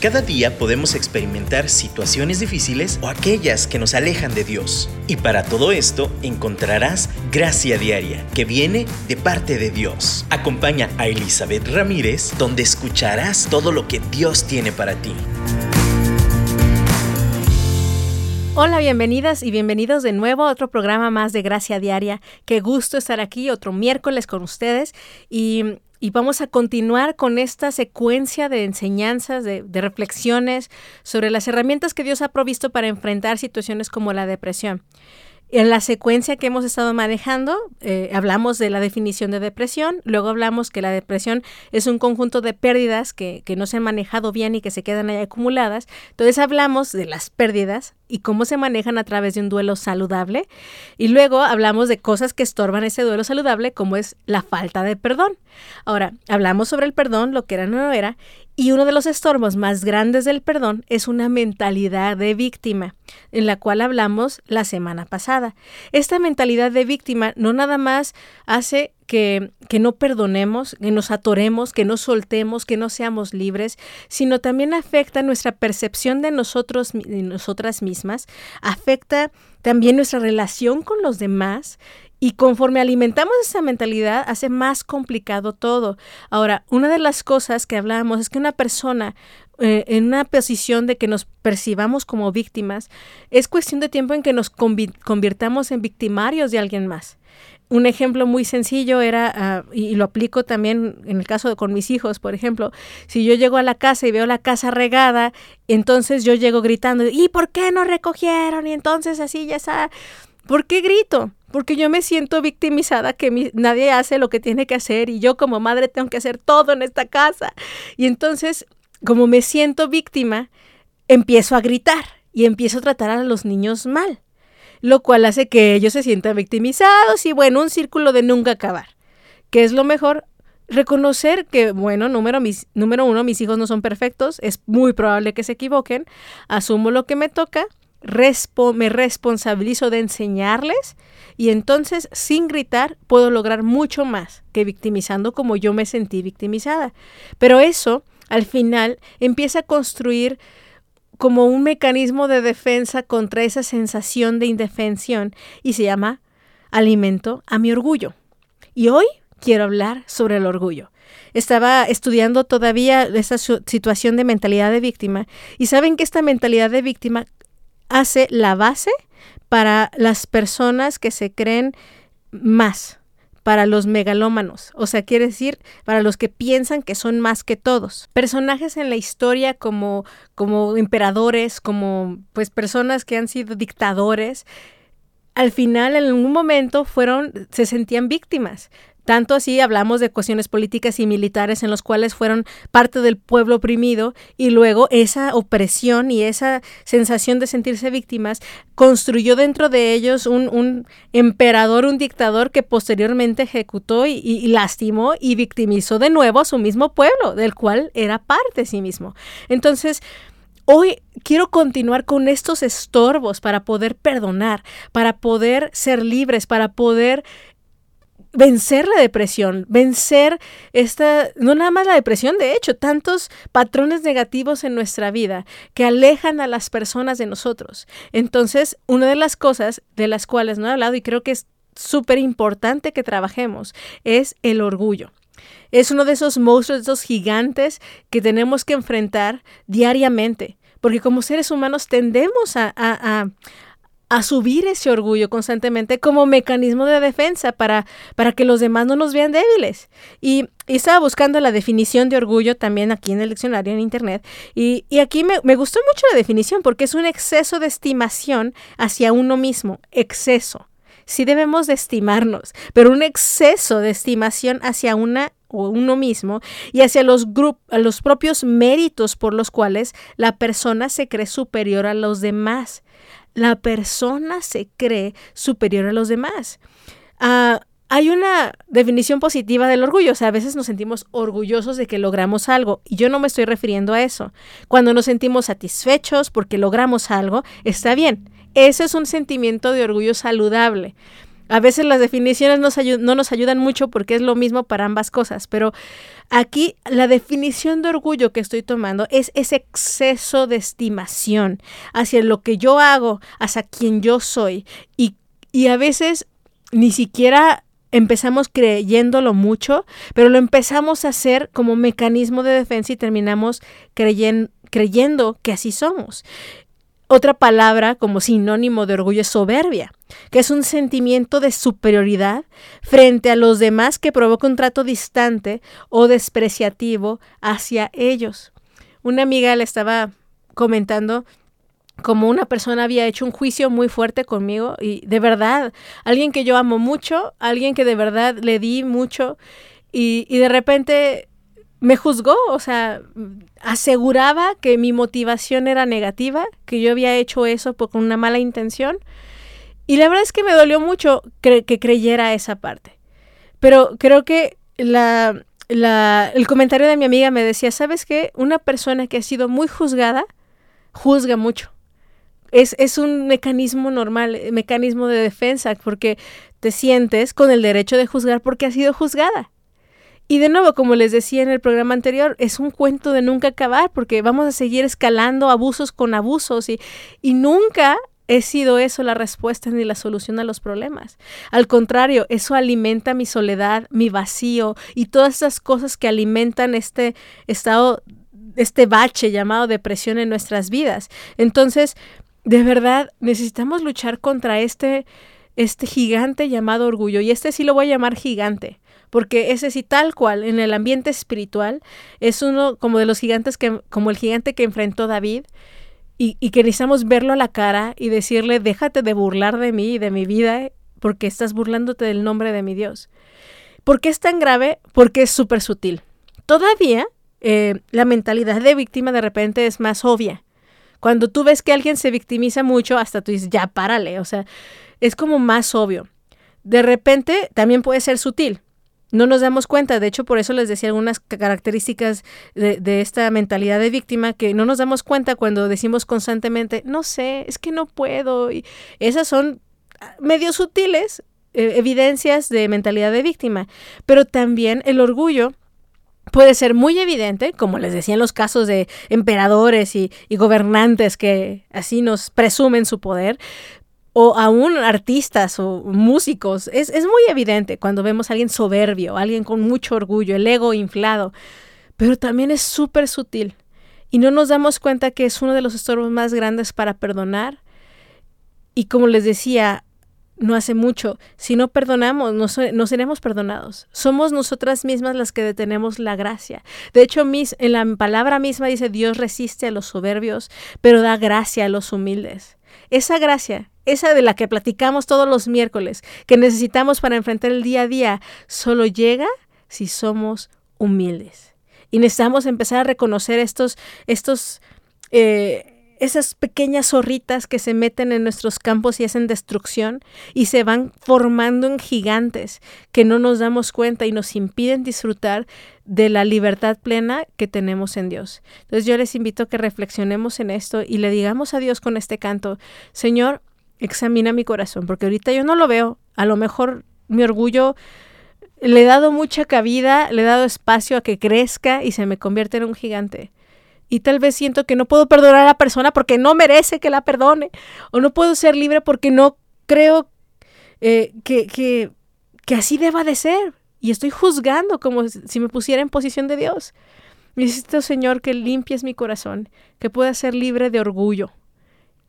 Cada día podemos experimentar situaciones difíciles o aquellas que nos alejan de Dios. Y para todo esto encontrarás gracia diaria que viene de parte de Dios. Acompaña a Elizabeth Ramírez donde escucharás todo lo que Dios tiene para ti. Hola, bienvenidas y bienvenidos de nuevo a otro programa más de Gracia Diaria. Qué gusto estar aquí otro miércoles con ustedes y y vamos a continuar con esta secuencia de enseñanzas, de, reflexiones sobre las herramientas que Dios ha provisto para enfrentar situaciones como la depresión. En la secuencia que hemos estado manejando, eh, hablamos de la definición de depresión, luego hablamos que la depresión es un conjunto de pérdidas que, que no se han manejado bien y que se quedan ahí acumuladas. Entonces hablamos de las pérdidas y cómo se manejan a través de un duelo saludable. Y luego hablamos de cosas que estorban ese duelo saludable, como es la falta de perdón. Ahora, hablamos sobre el perdón, lo que era no era, y uno de los estorbos más grandes del perdón es una mentalidad de víctima, en la cual hablamos la semana pasada. Esta mentalidad de víctima no nada más hace que, que, no perdonemos, que nos atoremos, que no soltemos, que no seamos libres, sino también afecta nuestra percepción de nosotros, de nosotras mismas, afecta también nuestra relación con los demás y conforme alimentamos esa mentalidad, hace más complicado todo. Ahora, una de las cosas que hablábamos es que una persona eh, en una posición de que nos percibamos como víctimas, es cuestión de tiempo en que nos convirtamos en victimarios de alguien más. Un ejemplo muy sencillo era, ah, y lo aplico también en el caso de con mis hijos, por ejemplo, si yo llego a la casa y veo la casa regada, entonces yo llego gritando, ¿y por qué no recogieron? Y entonces así ya está. ¿Por qué grito? Porque yo me siento victimizada que nadie hace lo que tiene que hacer y yo como madre tengo que hacer todo en esta casa. Y entonces, como me siento víctima, empiezo a gritar y empiezo a tratar a los niños mal, lo cual hace que ellos se sientan victimizados y bueno, un círculo de nunca acabar. ¿Qué es lo mejor? Reconocer que, bueno, número, mis, número uno, mis hijos no son perfectos, es muy probable que se equivoquen, asumo lo que me toca, me responsabilizo de enseñarles y entonces sin gritar puedo lograr mucho más que victimizando como yo me sentí victimizada. Pero eso al final empieza a construir como un mecanismo de defensa contra esa sensación de indefensión y se llama alimento a mi orgullo. Y hoy quiero hablar sobre el orgullo. Estaba estudiando todavía esa situación de mentalidad de víctima y saben que esta mentalidad de víctima hace la base para las personas que se creen más, para los megalómanos, o sea, quiere decir para los que piensan que son más que todos. Personajes en la historia como como emperadores, como pues personas que han sido dictadores, al final en algún momento fueron se sentían víctimas, tanto así hablamos de cuestiones políticas y militares en los cuales fueron parte del pueblo oprimido y luego esa opresión y esa sensación de sentirse víctimas construyó dentro de ellos un, emperador, un dictador que posteriormente ejecutó y, y, lastimó y victimizó de nuevo a su mismo pueblo, del cual era parte de sí mismo. Entonces, Hoy quiero continuar con estos estorbos para poder perdonar, para poder ser libres, para poder vencer la depresión, vencer esta, no nada más la depresión, de hecho, tantos patrones negativos en nuestra vida que alejan a las personas de nosotros. Entonces, una de las cosas de las cuales no he hablado y creo que es súper importante que trabajemos es el orgullo. Es uno de esos monstruos, de esos gigantes que tenemos que enfrentar diariamente, porque como seres humanos tendemos a, a a subir ese orgullo constantemente como mecanismo de defensa para, para que los demás no nos vean débiles. Y, estaba buscando la definición de orgullo también aquí en el diccionario en internet. Y, aquí me, me, gustó mucho la definición porque es un exceso de estimación hacia uno mismo, exceso. Sí debemos de estimarnos, pero un exceso de estimación hacia una o uno mismo y hacia los, a los propios méritos por los cuales la persona se cree superior a los demás la persona se cree superior a los demás. Ah, hay una definición positiva del orgullo, o sea, a veces nos sentimos orgullosos de que logramos algo, y yo no me estoy refiriendo a eso. Cuando nos sentimos satisfechos porque logramos algo, está bien. Ese es un sentimiento de orgullo saludable. A veces las definiciones no nos ayudan mucho porque es lo mismo para ambas cosas, pero aquí la definición de orgullo que estoy tomando es ese exceso de estimación hacia lo que yo hago, hacia quien yo soy y, a veces ni siquiera empezamos creyéndolo mucho, pero lo empezamos a hacer como mecanismo de defensa y terminamos creyendo que así somos. Otra palabra como sinónimo de orgullo es soberbia, que es un sentimiento de superioridad frente a los demás que provoca un trato distante o despreciativo hacia ellos. Una amiga le estaba comentando como una persona había hecho un juicio muy fuerte conmigo y de verdad, alguien que yo amo mucho, alguien que de verdad le di mucho y, y de repente me juzgó, o sea, aseguraba que mi motivación era negativa, que yo había hecho eso por, con una mala intención. Y la verdad es que me dolió mucho que creyera esa parte. Pero creo que la, la, el comentario de mi amiga me decía, ¿sabes qué? Una persona que ha sido muy juzgada, juzga mucho. Es, es un mecanismo normal, mecanismo de defensa, porque te sientes con el derecho de juzgar porque has sido juzgada. Y de nuevo, como les decía en el programa anterior, es un cuento de nunca acabar, porque vamos a seguir escalando abusos con abusos y, nunca he sido eso la respuesta ni la solución a los problemas. Al contrario, eso alimenta mi soledad, mi vacío y todas esas cosas que alimentan este estado, este bache llamado depresión en nuestras vidas. Entonces, de verdad, necesitamos luchar contra este, este gigante llamado orgullo. Y este sí lo voy a llamar gigante porque ese sí tal cual en el ambiente espiritual es uno como de los gigantes que como el gigante que enfrentó David y, que necesitamos verlo a la cara y decirle déjate de burlar de mí y de mi vida porque estás burlándote del nombre de mi Dios. ¿Por qué es tan grave? Porque es súper sutil. Todavía eh, la mentalidad de víctima de repente es más obvia. Cuando tú ves que alguien se victimiza mucho, hasta tú dices, ya párale, o sea, es como más obvio. De repente también puede ser sutil no nos damos cuenta. De hecho, por eso les decía algunas características de, esta mentalidad de víctima que no nos damos cuenta cuando decimos constantemente, no sé, es que no puedo. Y esas son ah, medio sutiles eh, evidencias de mentalidad de víctima. Pero también el orgullo puede ser muy evidente, como les decía en los casos de emperadores y, gobernantes que así nos presumen su poder, o aún artistas o músicos, es, muy evidente cuando vemos a alguien soberbio, alguien con mucho orgullo, el ego inflado, pero también es súper sutil y no nos damos cuenta que es uno de los estorbos más grandes para perdonar. Y como les decía, no hace mucho, si no perdonamos, no, no, seremos perdonados. Somos nosotras mismas las que detenemos la gracia. De hecho, mis, en la palabra misma dice, Dios resiste a los soberbios, pero da gracia a los humildes. Esa gracia, esa de la que platicamos todos los miércoles, que necesitamos para enfrentar el día a día, solo llega si somos humildes. Y necesitamos empezar a reconocer estos, estos, eh, esas pequeñas zorritas que se meten en nuestros campos y hacen destrucción y se van formando en gigantes que no nos damos cuenta y nos impiden disfrutar de la libertad plena que tenemos en Dios. Entonces yo les invito a que reflexionemos en esto y le digamos a Dios con este canto, Señor, examina mi corazón, porque ahorita yo no lo veo, a lo mejor mi orgullo le he dado mucha cabida, le he dado espacio a que crezca y se me convierte en un gigante y tal vez siento que no puedo perdonar a la persona porque no merece que la perdone o no puedo ser libre porque no creo eh, que, que, que así deba de ser y estoy juzgando como si me pusiera en posición de Dios. Necesito, Señor, que limpies mi corazón, que pueda ser libre de orgullo.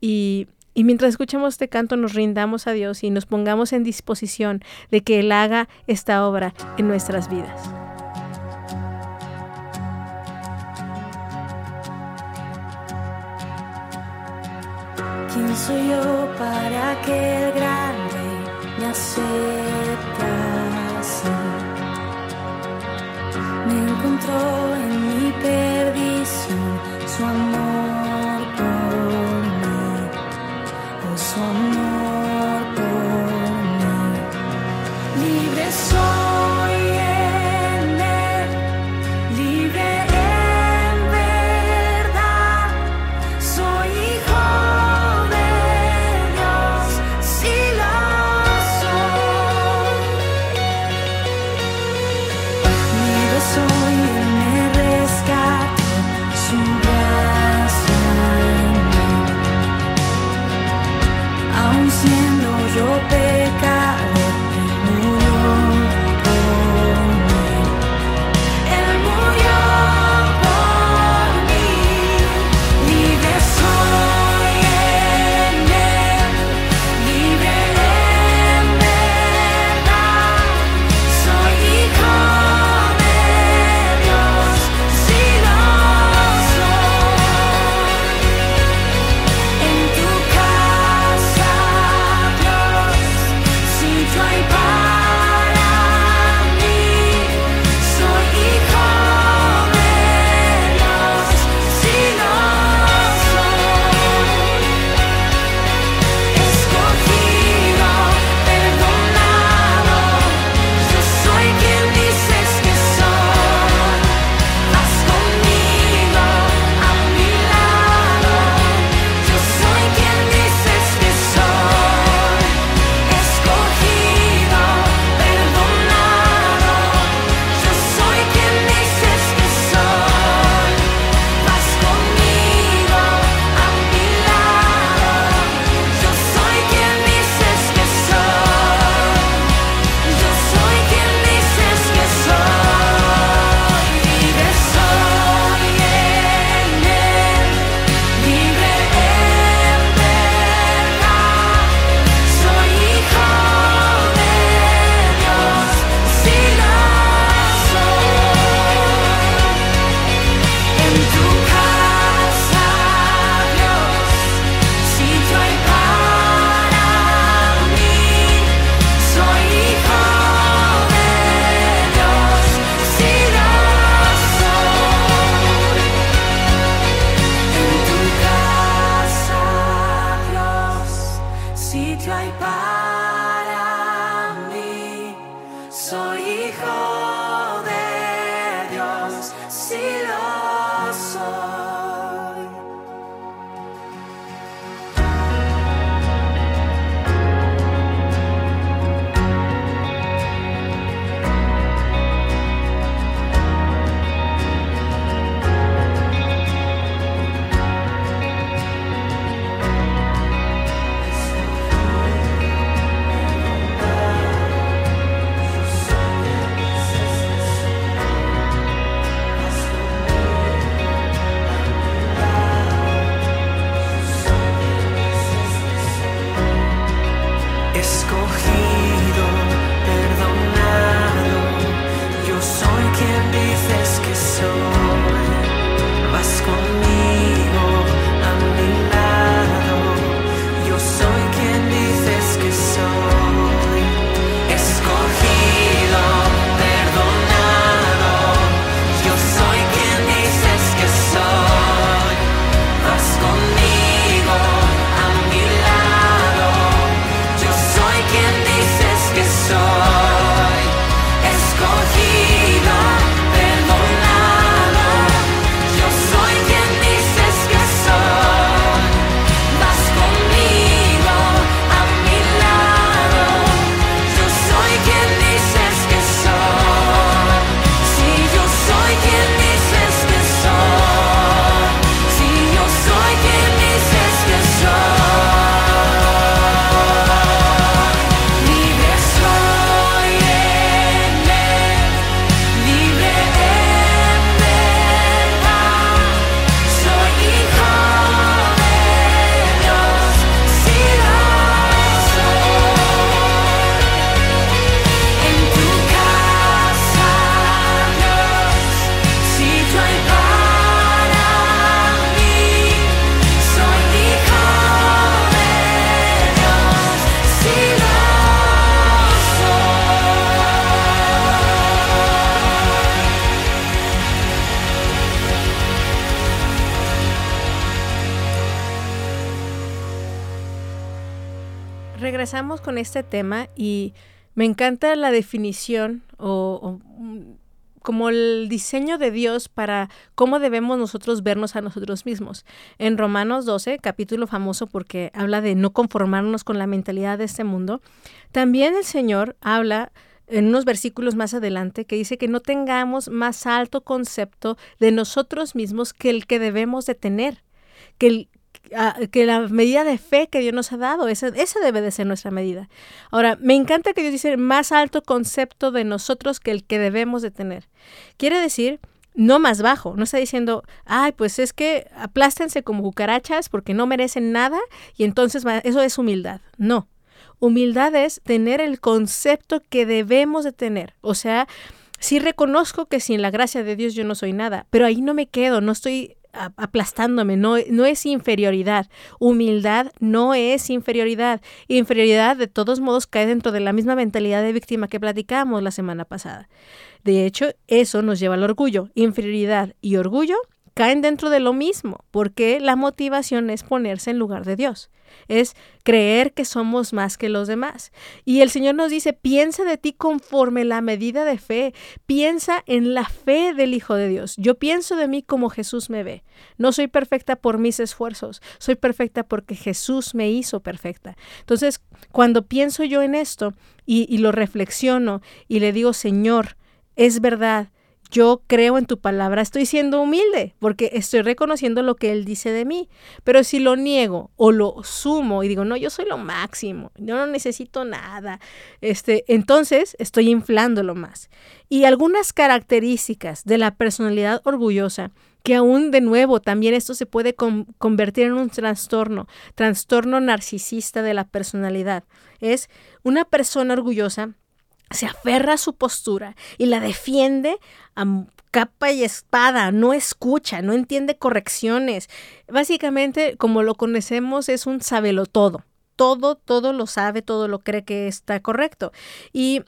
Y, y mientras escuchamos este canto nos rindamos a Dios y nos pongamos en disposición de que Él haga esta obra en nuestras vidas. ¿Quién soy yo para que el grande me aceptase? Me encontró en Regresamos con este tema y me encanta la definición o, mm, como el diseño de Dios para cómo debemos nosotros vernos a nosotros mismos. En Romanos 12, capítulo famoso porque habla de no conformarnos con la mentalidad de este mundo, también el Señor habla en unos versículos más adelante que dice que no tengamos más alto concepto de nosotros mismos que el que debemos de tener, que el, que la medida de fe que Dios nos ha dado, esa, esa debe de ser nuestra medida. Ahora, me encanta que Dios dice más alto concepto de nosotros que el que debemos de tener. Quiere decir no más bajo, no está diciendo, ay, pues es que aplástense como cucarachas porque no merecen nada y entonces eso es humildad. No, humildad es tener el concepto que debemos de tener. O sea, sí reconozco que sin la gracia de Dios yo no soy nada, pero ahí no me quedo, no estoy aplastándome, no, no es inferioridad. Humildad no es inferioridad. Inferioridad de todos modos cae dentro de la misma mentalidad de víctima que platicamos la semana pasada. De hecho, eso nos lleva al orgullo. Inferioridad y orgullo caen dentro de lo mismo, porque la motivación es ponerse en lugar de Dios, es creer que somos más que los demás. Y el Señor nos dice, piensa de ti conforme la medida de fe, piensa en la fe del Hijo de Dios. Yo pienso de mí como Jesús me ve. No soy perfecta por mis esfuerzos, soy perfecta porque Jesús me hizo perfecta. Entonces, cuando pienso yo en esto y, y lo reflexiono y le digo, Señor, es verdad, yo creo en tu palabra, estoy siendo humilde porque estoy reconociendo lo que Él dice de mí. Pero si lo niego o lo sumo y digo, no, yo soy lo máximo, yo no necesito nada, este, entonces estoy inflándolo más. Y algunas características de la personalidad orgullosa que aún de nuevo también esto se puede con- convertir en un trastorno, trastorno narcisista de la personalidad. Es una persona orgullosa se aferra a su postura y la defiende a capa y espada, no escucha, no entiende correcciones. Básicamente, como lo conocemos, es un sabelo todo. Todo, todo lo sabe, todo lo cree que está correcto. Y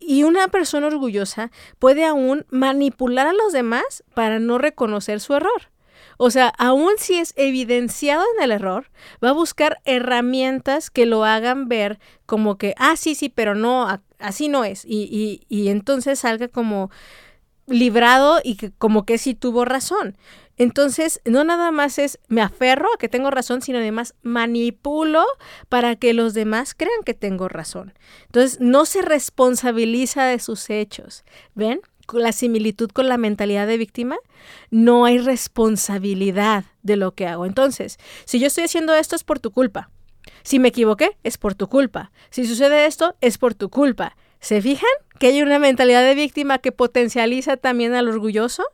y una persona orgullosa puede aún manipular a los demás para no reconocer su error. O sea, aun si es evidenciado en el error, va a buscar herramientas que lo hagan ver como que, ah, sí, sí, pero no, así no es. Y, y, y entonces salga como librado y que como que sí tuvo razón. Entonces, no nada más es me aferro a que tengo razón, sino además manipulo para que los demás crean que tengo razón. Entonces, no se responsabiliza de sus hechos. ¿Ven? La similitud con la mentalidad de víctima, no hay responsabilidad de lo que hago. Entonces, si yo estoy haciendo esto es por tu culpa. Si me equivoqué, es por tu culpa. Si sucede esto, es por tu culpa. ¿Se fijan que hay una mentalidad de víctima que potencializa también al orgulloso?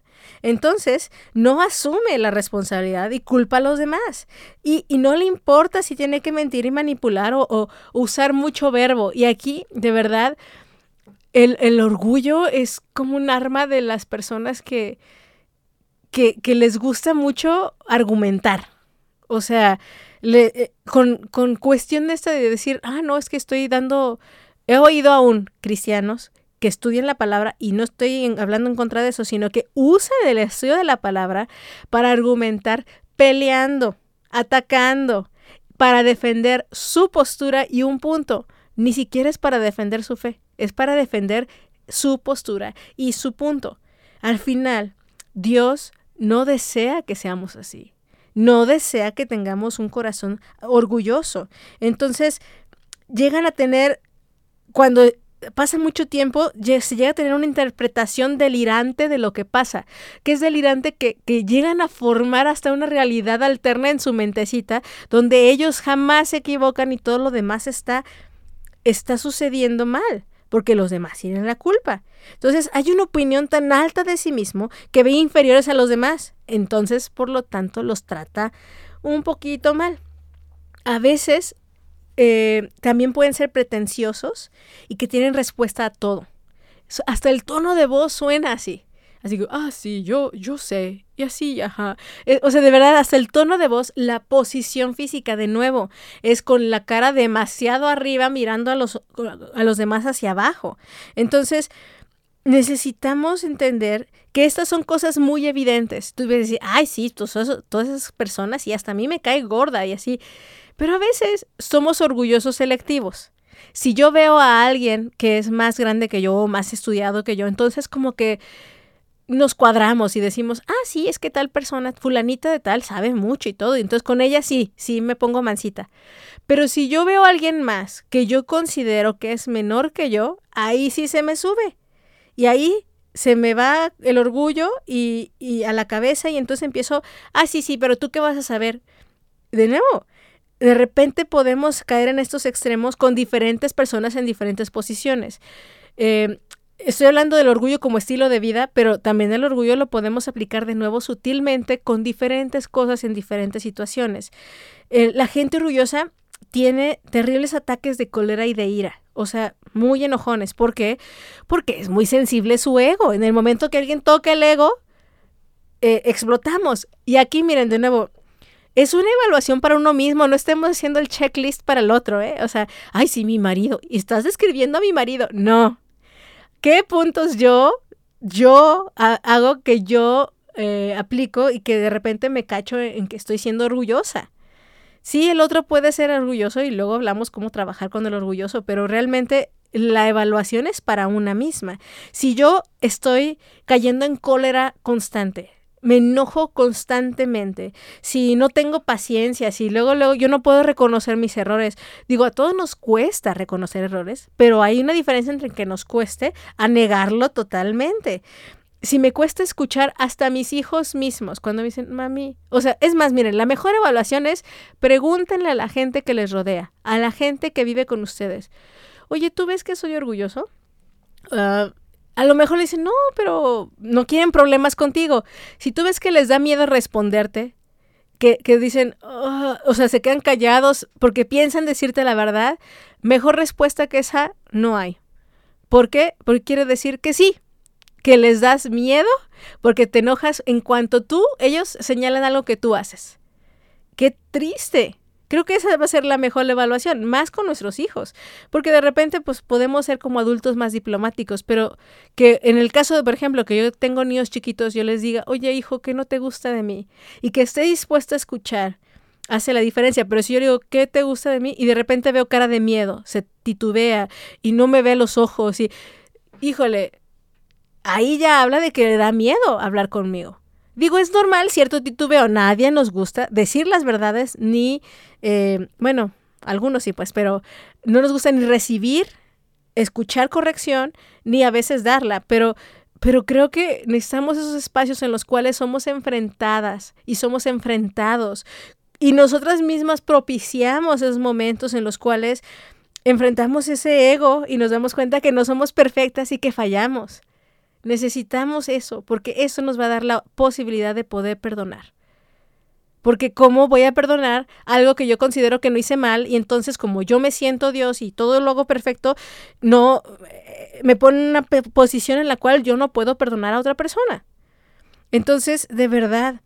Entonces, no asume la responsabilidad y culpa a los demás. Y, no le importa si tiene que mentir y manipular o, usar mucho verbo. Y aquí, de verdad, el, orgullo es como un arma de las personas que, que, les gusta mucho argumentar. O sea, eh, con, con cuestión esta de decir, ah, no, es que estoy dando He oído aún cristianos que estudian la palabra y no estoy hablando en contra de eso, sino que usan el estudio de la palabra para argumentar peleando, atacando, para defender su postura y un punto. Ni siquiera es para defender su fe, es para defender su postura y su punto. Al final, Dios no desea que seamos así. No desea que tengamos un corazón orgulloso. Entonces, llegan a tener cuando pasa mucho tiempo, se llega a tener una interpretación delirante de lo que pasa, que es delirante que, llegan a formar hasta una realidad alterna en su mentecita, donde ellos jamás se equivocan y todo lo demás está, está sucediendo mal, porque los demás tienen la culpa. Entonces hay una opinión tan alta de sí mismo que ve inferiores a los demás, entonces por lo tanto los trata un poquito mal. A veces eh, también pueden ser pretenciosos y que tienen respuesta a todo. Hasta el tono de voz suena así. Así que, ah, sí, yo, yo sé. Y así, ajá. Eh, o sea, de verdad, hasta el tono de voz, la posición física, de nuevo, es con la cara demasiado arriba mirando a los, a los demás hacia abajo. Entonces, necesitamos entender que estas son cosas muy evidentes. Tú ves decir, ay, sí, todas esas personas y hasta a mí me cae gorda y así. Pero a veces somos orgullosos selectivos. Si yo veo a alguien que es más grande que yo más estudiado que yo, entonces como que nos cuadramos y decimos, ah, sí, es que tal persona, fulanita de tal, sabe mucho y todo. Y entonces con ella sí, sí me pongo mansita. Pero si yo veo a alguien más que yo considero que es menor que yo, ahí sí se me sube. Y ahí se me va el orgullo y, y a la cabeza y entonces empiezo, ah, sí, sí, pero tú qué vas a saber. De nuevo, de repente podemos caer en estos extremos con diferentes personas en diferentes posiciones. Eh, estoy hablando del orgullo como estilo de vida, pero también el orgullo lo podemos aplicar de nuevo sutilmente con diferentes cosas en diferentes situaciones. La gente orgullosa tiene terribles ataques de cólera y de ira, o sea, muy enojones. ¿Por qué? Porque es muy sensible su ego. En el momento que alguien toca el ego, eh, explotamos. Y aquí, miren, de nuevo, es una evaluación para uno mismo, no estemos haciendo el checklist para el otro, ¿eh? O sea, ay, sí, mi marido, y estás describiendo a mi marido. No. ¿Qué puntos yo, yo hago que yo eh, aplico y que de repente me cacho en que estoy siendo orgullosa? Sí, el otro puede ser orgulloso y luego hablamos cómo trabajar con el orgulloso, pero realmente la evaluación es para una misma. Si yo estoy cayendo en cólera constante, me enojo constantemente, si no tengo paciencia, si luego, luego yo no puedo reconocer mis errores. Digo, a todos nos cuesta reconocer errores, pero hay una diferencia entre que nos cueste a negarlo totalmente. Si me cuesta escuchar hasta a mis hijos mismos cuando me dicen, mami, o sea, es más, miren, la mejor evaluación es pregúntenle a la gente que les rodea, a la gente que vive con ustedes. Oye, ¿tú ves que soy orgulloso? Uh, a lo mejor le dicen, no, pero no quieren problemas contigo. Si tú ves que les da miedo responderte, que, que dicen, o sea, se quedan callados porque piensan decirte la verdad, mejor respuesta que esa no hay. ¿Por qué? Porque quiere decir que sí, que les das miedo porque te enojas en cuanto tú, ellos señalan algo que tú haces. Qué triste, Creo que esa va a ser la mejor evaluación, más con nuestros hijos, porque de repente pues podemos ser como adultos más diplomáticos, pero que en el caso de, por ejemplo, que yo tengo niños chiquitos, yo les diga, oye hijo, ¿qué no te gusta de mí? Y que esté dispuesto a escuchar hace la diferencia. Pero si yo digo, ¿qué te gusta de mí? Y de repente veo cara de miedo, se titubea y no me ve los ojos y, híjole, ahí ya habla de que le da miedo hablar conmigo. Digo, es normal, cierto titubeo, nadie nos gusta decir las verdades ni, eh, bueno, algunos sí, pues, pero no nos gusta ni recibir, escuchar corrección, ni a veces darla, pero, pero creo que necesitamos esos espacios en los cuales somos enfrentadas y somos enfrentados y nosotras mismas propiciamos esos momentos en los cuales enfrentamos ese ego y nos damos cuenta que no somos perfectas y que fallamos. Necesitamos eso, porque eso nos va a dar la posibilidad de poder perdonar. Porque ¿cómo voy a perdonar algo que yo considero que no hice mal y entonces como yo me siento Dios y todo lo hago perfecto, no eh, me pone en una posición en la cual yo no puedo perdonar a otra persona? Entonces, de verdad,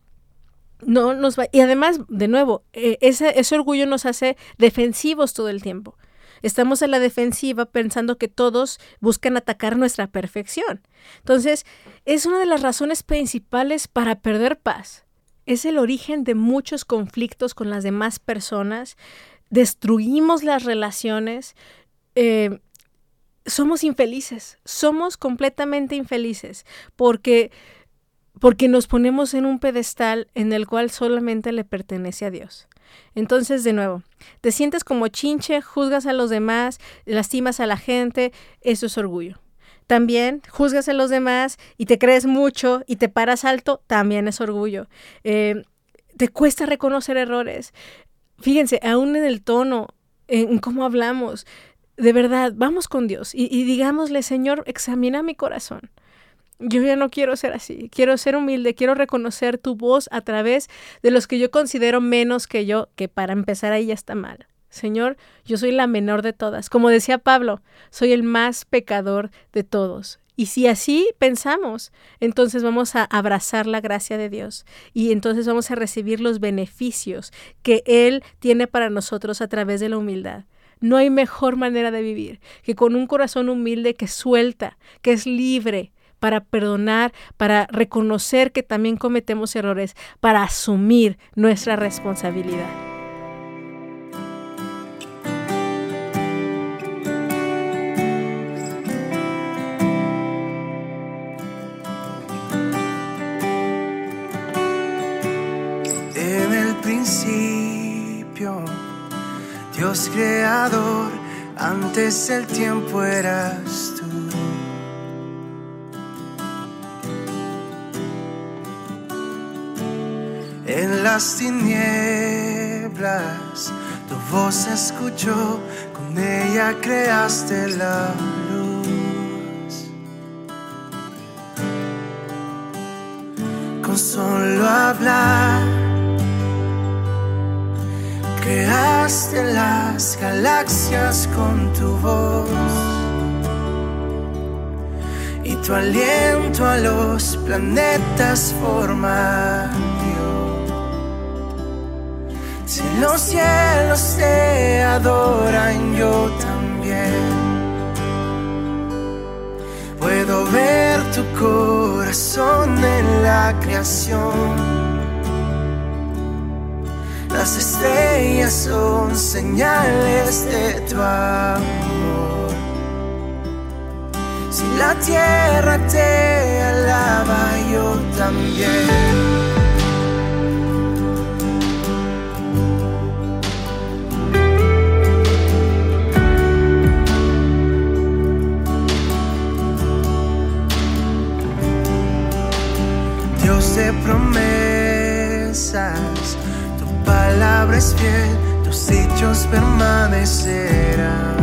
no nos va y además, de nuevo, eh, ese, ese orgullo nos hace defensivos todo el tiempo. Estamos en la defensiva pensando que todos buscan atacar nuestra perfección. Entonces, es una de las razones principales para perder paz. Es el origen de muchos conflictos con las demás personas. Destruimos las relaciones. Eh, somos infelices. Somos completamente infelices porque porque nos ponemos en un pedestal en el cual solamente le pertenece a Dios. Entonces, de nuevo, te sientes como chinche, juzgas a los demás, lastimas a la gente, eso es orgullo. También juzgas a los demás y te crees mucho y te paras alto, también es orgullo. Eh, te cuesta reconocer errores. Fíjense, aún en el tono, en cómo hablamos, de verdad, vamos con Dios y, y digámosle, Señor, examina mi corazón. Yo ya no quiero ser así, quiero ser humilde, quiero reconocer tu voz a través de los que yo considero menos que yo, que para empezar ahí ya está mal. Señor, yo soy la menor de todas. Como decía Pablo, soy el más pecador de todos. Y si así pensamos, entonces vamos a abrazar la gracia de Dios y entonces vamos a recibir los beneficios que Él tiene para nosotros a través de la humildad. No hay mejor manera de vivir que con un corazón humilde que suelta, que es libre, para perdonar, para reconocer que también cometemos errores, para asumir nuestra responsabilidad. En el principio, Dios creador, antes el tiempo eras tú. Las tinieblas tu voz escuchó, con ella creaste la luz. Con solo hablar, creaste las galaxias con tu voz. Y tu aliento a los planetas forma si los cielos te adoran, yo también. Puedo ver tu corazón en la creación. Las estrellas son señales de tu amor. Si la tierra te alaba, yo también. De promesas, tu palabra es fiel, tus dichos permanecerán.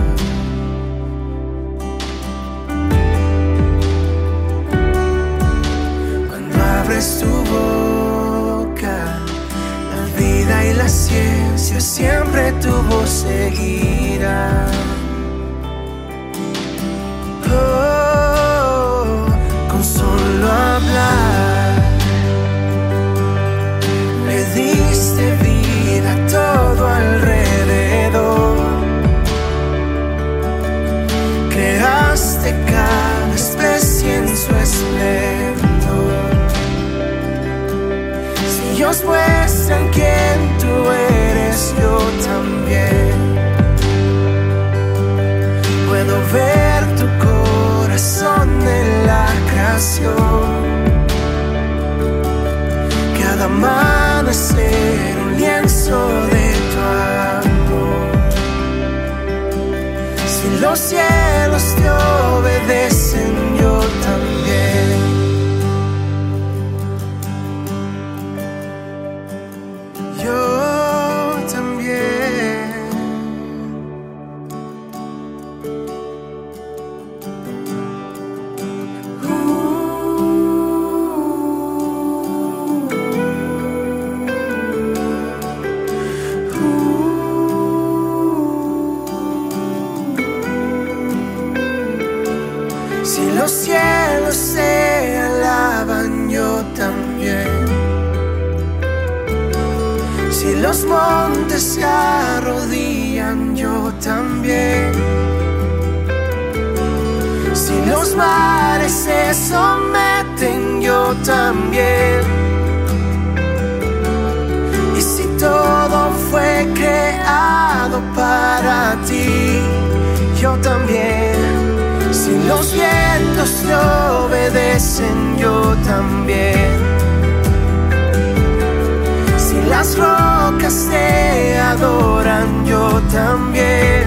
Cuando abres tu boca, la vida y la ciencia siempre tu voz seguirá. Esplendor. Si ellos muestran quién tú eres, yo también puedo ver tu corazón en la creación. Cada amanecer un lienzo de tu amor. Si los cielos te obedecen, yo obedecen, yo también. Si las rocas te adoran, yo también.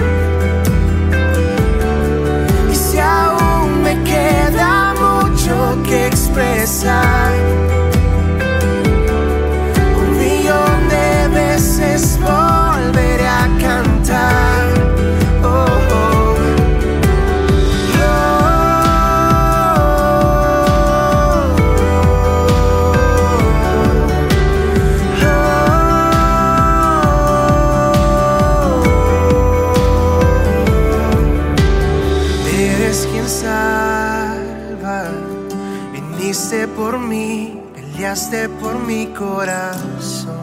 Y si aún me queda mucho que expresar, Eres quien salva, viniste por mí, peleaste por mi corazón.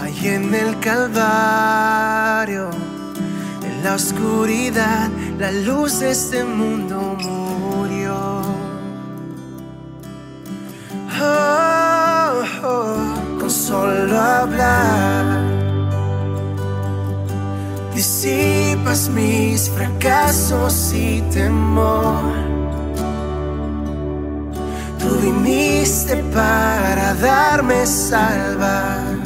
Ahí en el Calvario, en la oscuridad, la luz de este mundo murió. Oh, oh, con solo hablar, disipas mis fracasos y temor. Tú viniste para darme salvación.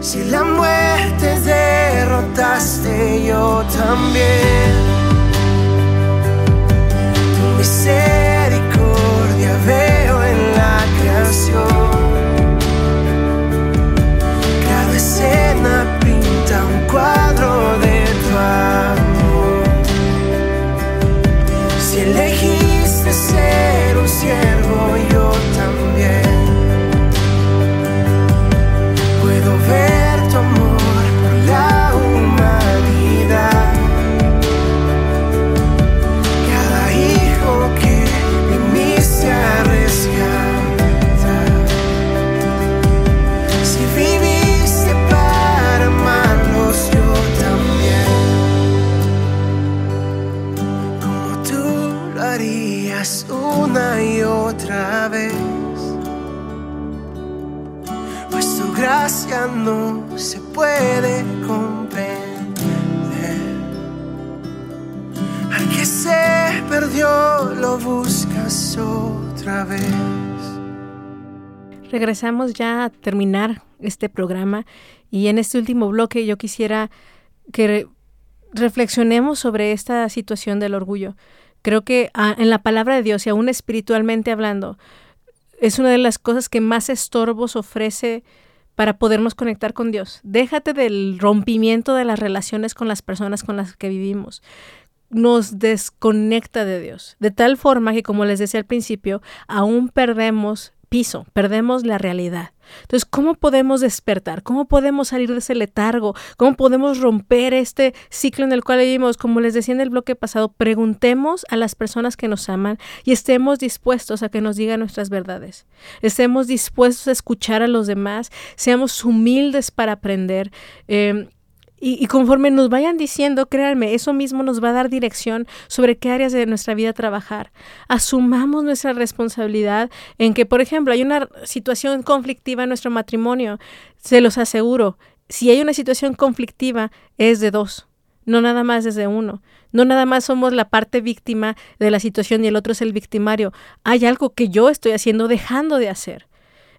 Si la muerte derrotaste, yo también. Tu misericordia veo en la creación. Regresamos ya a terminar este programa y en este último bloque yo quisiera que re- reflexionemos sobre esta situación del orgullo. Creo que ah, en la palabra de Dios y aún espiritualmente hablando, es una de las cosas que más estorbos ofrece para podernos conectar con Dios. Déjate del rompimiento de las relaciones con las personas con las que vivimos. Nos desconecta de Dios, de tal forma que, como les decía al principio, aún perdemos piso, perdemos la realidad. Entonces, ¿cómo podemos despertar? ¿Cómo podemos salir de ese letargo? ¿Cómo podemos romper este ciclo en el cual vivimos? Como les decía en el bloque pasado, preguntemos a las personas que nos aman y estemos dispuestos a que nos digan nuestras verdades. Estemos dispuestos a escuchar a los demás, seamos humildes para aprender. Eh, y, conforme nos vayan diciendo, créanme, eso mismo nos va a dar dirección sobre qué áreas de nuestra vida trabajar. Asumamos nuestra responsabilidad en que, por ejemplo, hay una situación conflictiva en nuestro matrimonio. Se los aseguro, si hay una situación conflictiva, es de dos, no nada más es de uno. No nada más somos la parte víctima de la situación y el otro es el victimario. Hay algo que yo estoy haciendo dejando de hacer.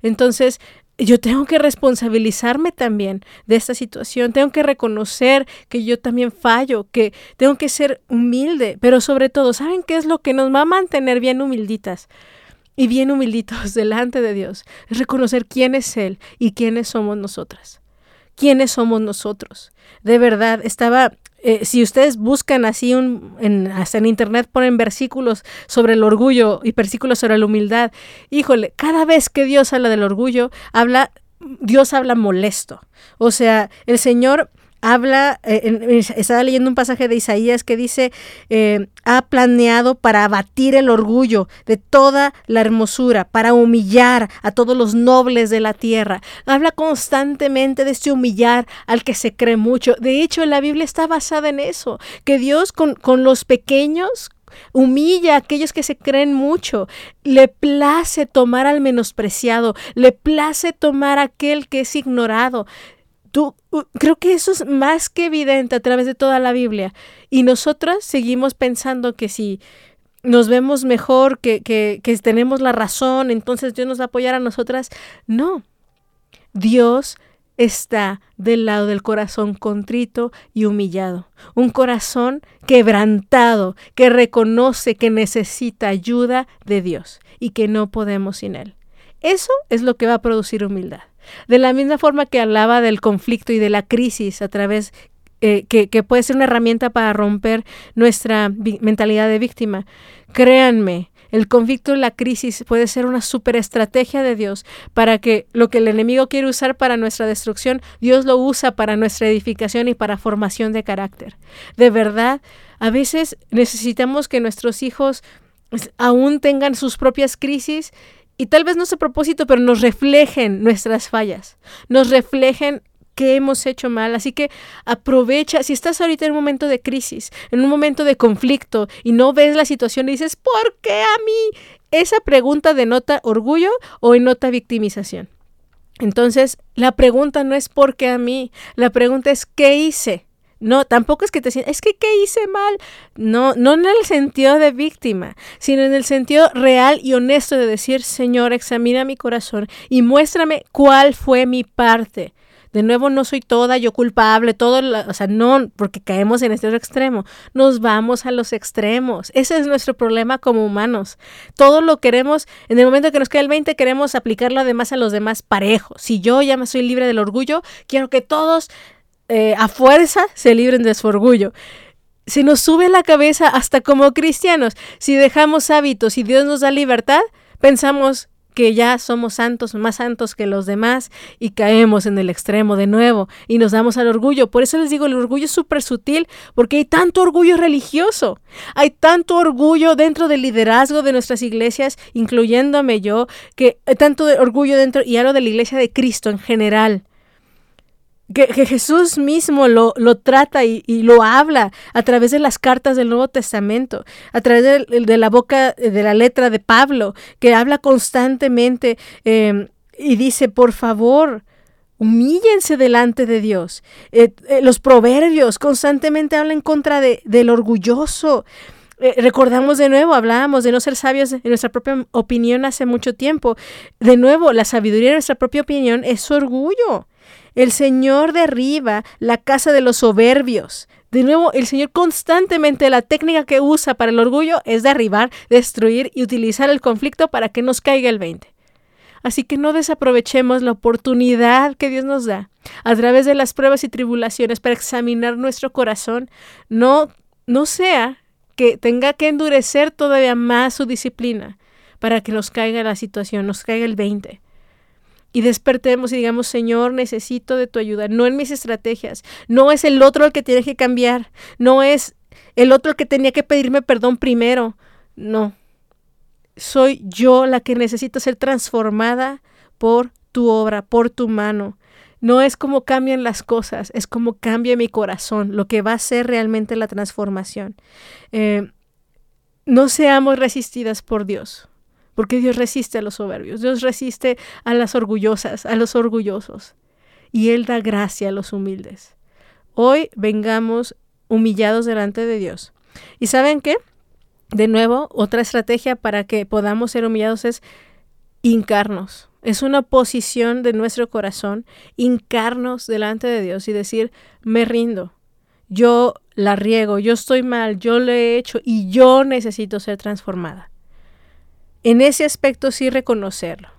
Entonces, yo tengo que responsabilizarme también de esta situación, tengo que reconocer que yo también fallo, que tengo que ser humilde, pero sobre todo, ¿saben qué es lo que nos va a mantener bien humilditas? Y bien humilditos delante de Dios, es reconocer quién es Él y quiénes somos nosotras. ¿Quiénes somos nosotros? De verdad, estaba eh, si ustedes buscan así un, en, hasta en internet ponen versículos sobre el orgullo y versículos sobre la humildad, híjole, cada vez que Dios habla del orgullo, habla, Dios habla molesto. O sea, el Señor habla, eh, estaba leyendo un pasaje de Isaías que dice, eh, ha planeado para abatir el orgullo de toda la hermosura, para humillar a todos los nobles de la tierra. Habla constantemente de este humillar al que se cree mucho. De hecho, la Biblia está basada en eso, que Dios con, con los pequeños, humilla a aquellos que se creen mucho, le place tomar al menospreciado, le place tomar a aquel que es ignorado. Tú, creo que eso es más que evidente a través de toda la Biblia. Y nosotras seguimos pensando que si nos vemos mejor, que, que, que tenemos la razón, entonces Dios nos va a apoyar a nosotras. No. Dios está del lado del corazón contrito y humillado. Un corazón quebrantado, que reconoce que necesita ayuda de Dios y que no podemos sin Él. Eso es lo que va a producir humildad. De la misma forma que hablaba del conflicto y de la crisis a través eh, que, puede ser una herramienta para romper nuestra mentalidad de víctima. Créanme, el conflicto y la crisis puede ser una superestrategia de Dios para que lo que el enemigo quiere usar para nuestra destrucción, Dios lo usa para nuestra edificación y para formación de carácter. De verdad, a veces necesitamos que nuestros hijos pues, aún tengan sus propias crisis y tal vez no sea propósito, pero nos reflejen nuestras fallas, nos reflejen qué hemos hecho mal. Así que aprovecha, si estás ahorita en un momento de crisis, en un momento de conflicto y no ves la situación y dices, ¿por qué a mí? Esa pregunta denota orgullo o denota victimización. Entonces, la pregunta no es ¿por qué a mí? La pregunta es ¿qué hice? No, tampoco es que te sientas, es que ¿qué hice mal? No, no en el sentido de víctima, sino en el sentido real y honesto de decir, Señor, examina mi corazón y muéstrame cuál fue mi parte. De nuevo, no soy toda yo culpable, todo, o sea, no, porque caemos en este otro extremo. Nos vamos a los extremos. Ese es nuestro problema como humanos. Todo lo queremos, en el momento que nos queda el 20, queremos aplicarlo además a los demás parejos. Si yo ya me soy libre del orgullo, quiero que todos eh, a fuerza se libren de su orgullo. Se nos sube la cabeza hasta como cristianos. Si dejamos hábitos y Dios nos da libertad, pensamos que ya somos santos, más santos que los demás, y caemos en el extremo de nuevo y nos damos al orgullo. Por eso les digo, el orgullo es súper sutil, porque hay tanto orgullo religioso, hay tanto orgullo dentro del liderazgo de nuestras iglesias, incluyéndome yo, que hay tanto orgullo dentro, y hablo de la iglesia de Cristo en general que, Jesús mismo lo, lo trata y, lo habla a través de las cartas del Nuevo Testamento, a través de, la boca, de la letra de Pablo, que habla constantemente em, y dice, por favor, humíllense delante de Dios. Eh, eh, los proverbios constantemente hablan en contra de, del orgulloso. Eh, recordamos de nuevo, hablábamos de no ser sabios en nuestra propia opinión hace mucho tiempo. De nuevo, la sabiduría de nuestra propia opinión es orgullo. El Señor derriba la casa de los soberbios. De nuevo, el Señor constantemente la técnica que usa para el orgullo es derribar, destruir y utilizar el conflicto para que nos caiga el 20. Así que no desaprovechemos la oportunidad que Dios nos da a través de las pruebas y tribulaciones para examinar nuestro corazón. No, no sea que tenga que endurecer todavía más su disciplina para que nos caiga la situación, nos caiga el 20 y despertemos y digamos, Señor, necesito de tu ayuda, no en mis estrategias, no es el otro el que tiene que cambiar, no es el otro el que tenía que pedirme perdón primero, no, soy yo la que necesito ser transformada por tu obra, por tu mano. No es como cambian las cosas, es como cambia mi corazón, lo que va a ser realmente la transformación. Eh, no seamos resistidas por Dios porque Dios resiste a los soberbios, Dios resiste a las orgullosas, a los orgullosos, y Él da gracia a los humildes. Hoy vengamos humillados delante de Dios. ¿Y saben qué? De nuevo, otra estrategia para que podamos ser humillados es hincarnos. Es una posición de nuestro corazón, hincarnos delante de Dios y decir, me rindo, yo la riego, yo estoy mal, yo lo he hecho y yo necesito ser transformada en ese aspecto sí reconocerlo.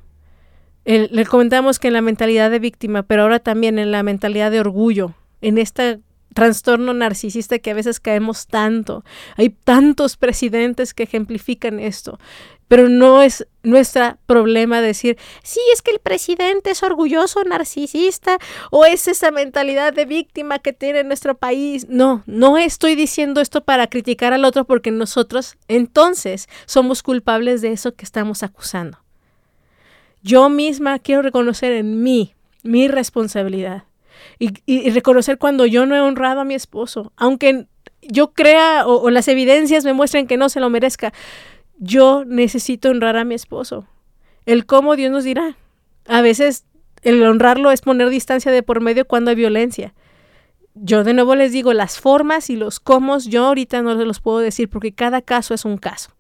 le comentamos que en la mentalidad de víctima, pero ahora también en la mentalidad de orgullo, en este trastorno narcisista que a veces caemos tanto. Hay tantos presidentes que ejemplifican esto. Pero no es nuestro problema decir, sí, es que el presidente es orgulloso, narcisista, o es esa mentalidad de víctima que tiene nuestro país. No, no estoy diciendo esto para criticar al otro porque nosotros entonces somos culpables de eso que estamos acusando. Yo misma quiero reconocer en mí mi responsabilidad y, reconocer cuando yo no he honrado a mi esposo, aunque yo crea o las evidencias me muestren que no se lo merezca yo necesito honrar a mi esposo. El cómo Dios nos dirá. A veces el honrarlo es poner distancia de por medio cuando hay violencia. Yo de nuevo les digo, las formas y los cómo yo ahorita no los puedo decir porque cada caso es un caso.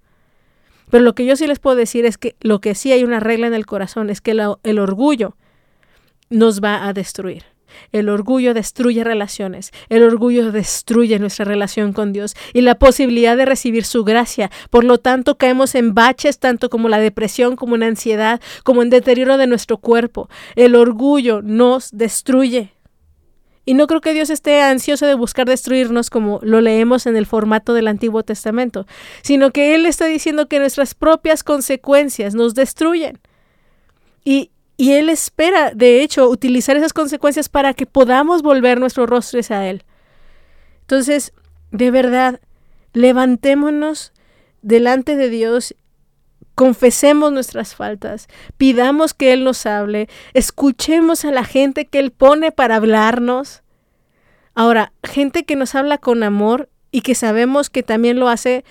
Pero lo que yo sí les puedo decir es que lo que sí hay una regla en el corazón es que el orgullo nos va a destruir. El orgullo destruye relaciones, el orgullo destruye nuestra relación con Dios y la posibilidad de recibir su gracia. Por lo tanto, caemos en baches tanto como la depresión, como en ansiedad, como en deterioro de nuestro cuerpo. El orgullo nos destruye. Y no creo que Dios esté ansioso de buscar destruirnos como lo leemos en el formato del Antiguo Testamento, sino que Él está diciendo que nuestras propias consecuencias nos destruyen. Y, y Él espera, de hecho, utilizar esas consecuencias para que podamos volver nuestros rostros a Él. Entonces, de verdad, levantémonos delante de Dios, confesemos nuestras faltas, pidamos que Él nos hable, escuchemos a la gente que Él pone para hablarnos. Ahora, gente que nos habla con amor y que sabemos que también lo hace,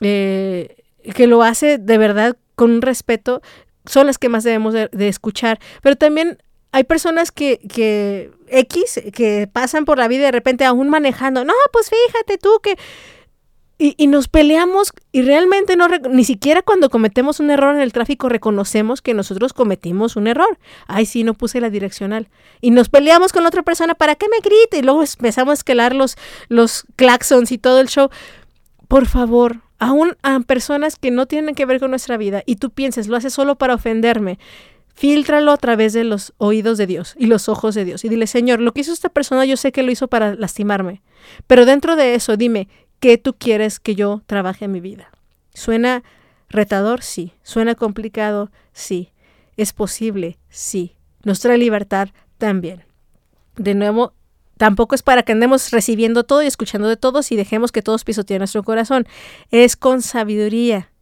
eh, que lo hace de verdad con un respeto, son las que más debemos de, escuchar. Pero también hay personas que, que X, que pasan por la vida y de repente aún manejando, no, pues fíjate tú que... Y, nos peleamos y realmente no, ni siquiera cuando cometemos un error en el tráfico reconocemos que nosotros cometimos un error. Ay, sí, no puse la direccional. Y nos peleamos con la otra persona, ¿para qué me grite? Y luego empezamos a escalar los, los claxons y todo el show. Por favor, aún a personas que no tienen que ver con nuestra vida y tú pienses, lo haces solo para ofenderme, filtralo a través de los oídos de Dios y los ojos de Dios y dile, Señor, lo que hizo esta persona yo sé que lo hizo para lastimarme, pero dentro de eso dime, ¿qué tú quieres que yo trabaje en mi vida? ¿Suena retador? Sí. ¿Suena complicado? Sí. ¿Es posible? Sí. ¿Nos trae libertad? También. De nuevo, Tampoco es para que andemos recibiendo todo y escuchando de todos y dejemos que todos pisoteen nuestro corazón. Es con sabiduría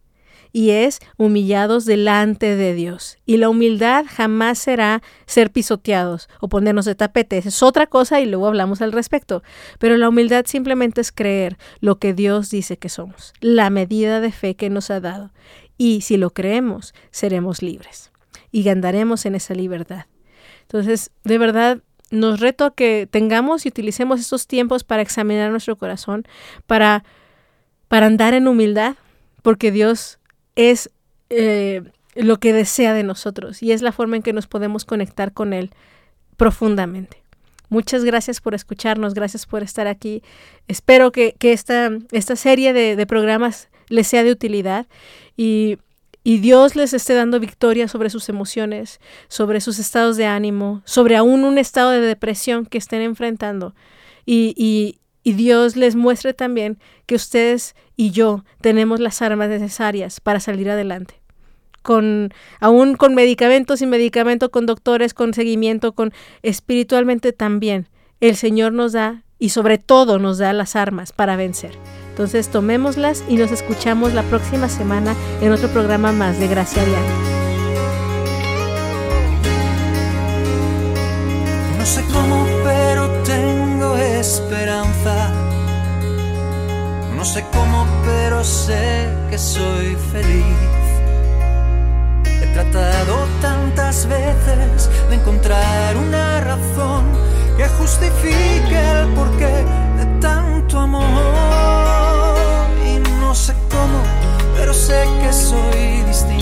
y es humillados delante de Dios. Y la humildad jamás será ser pisoteados o ponernos de tapete. Es otra cosa y luego hablamos al respecto. Pero la humildad simplemente es creer lo que Dios dice que somos, la medida de fe que nos ha dado. Y si lo creemos, seremos libres y andaremos en esa libertad. Entonces, de verdad, nos reto a que tengamos y utilicemos estos tiempos para examinar nuestro corazón, para, para andar en humildad, porque Dios es eh, lo que desea de nosotros y es la forma en que nos podemos conectar con Él profundamente. Muchas gracias por escucharnos, gracias por estar aquí. Espero que, esta, esta serie de, de programas les sea de utilidad y y Dios les esté dando victoria sobre sus emociones, sobre sus estados de ánimo, sobre aún un estado de depresión que estén enfrentando. Y, y, y Dios les muestre también que ustedes y yo tenemos las armas necesarias para salir adelante. Con, aún con medicamentos, sin medicamento, con doctores, con seguimiento, con espiritualmente también, el Señor nos da y sobre todo nos da las armas para vencer. Entonces tomémoslas y nos escuchamos la próxima semana en otro programa más de Gracia Diaria. No sé cómo, pero tengo esperanza. No sé cómo, pero sé que soy feliz. He tratado tantas veces de encontrar una razón que justifique el porqué de tanto amor no sé cómo, pero sé que soy distinto.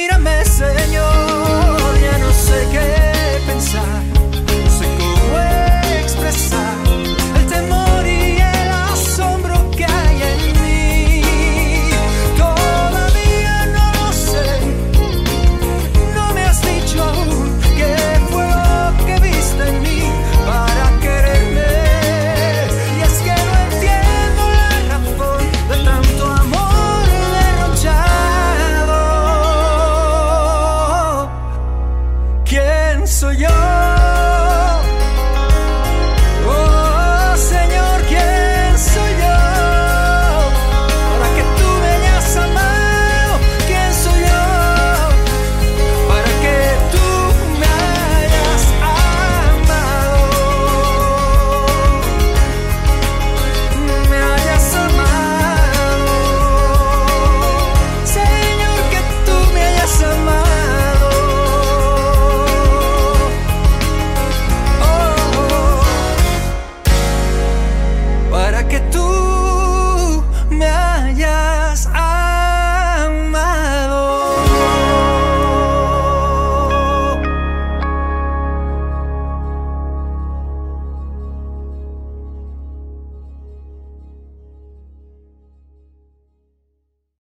mírame Señor, ya no sé qué.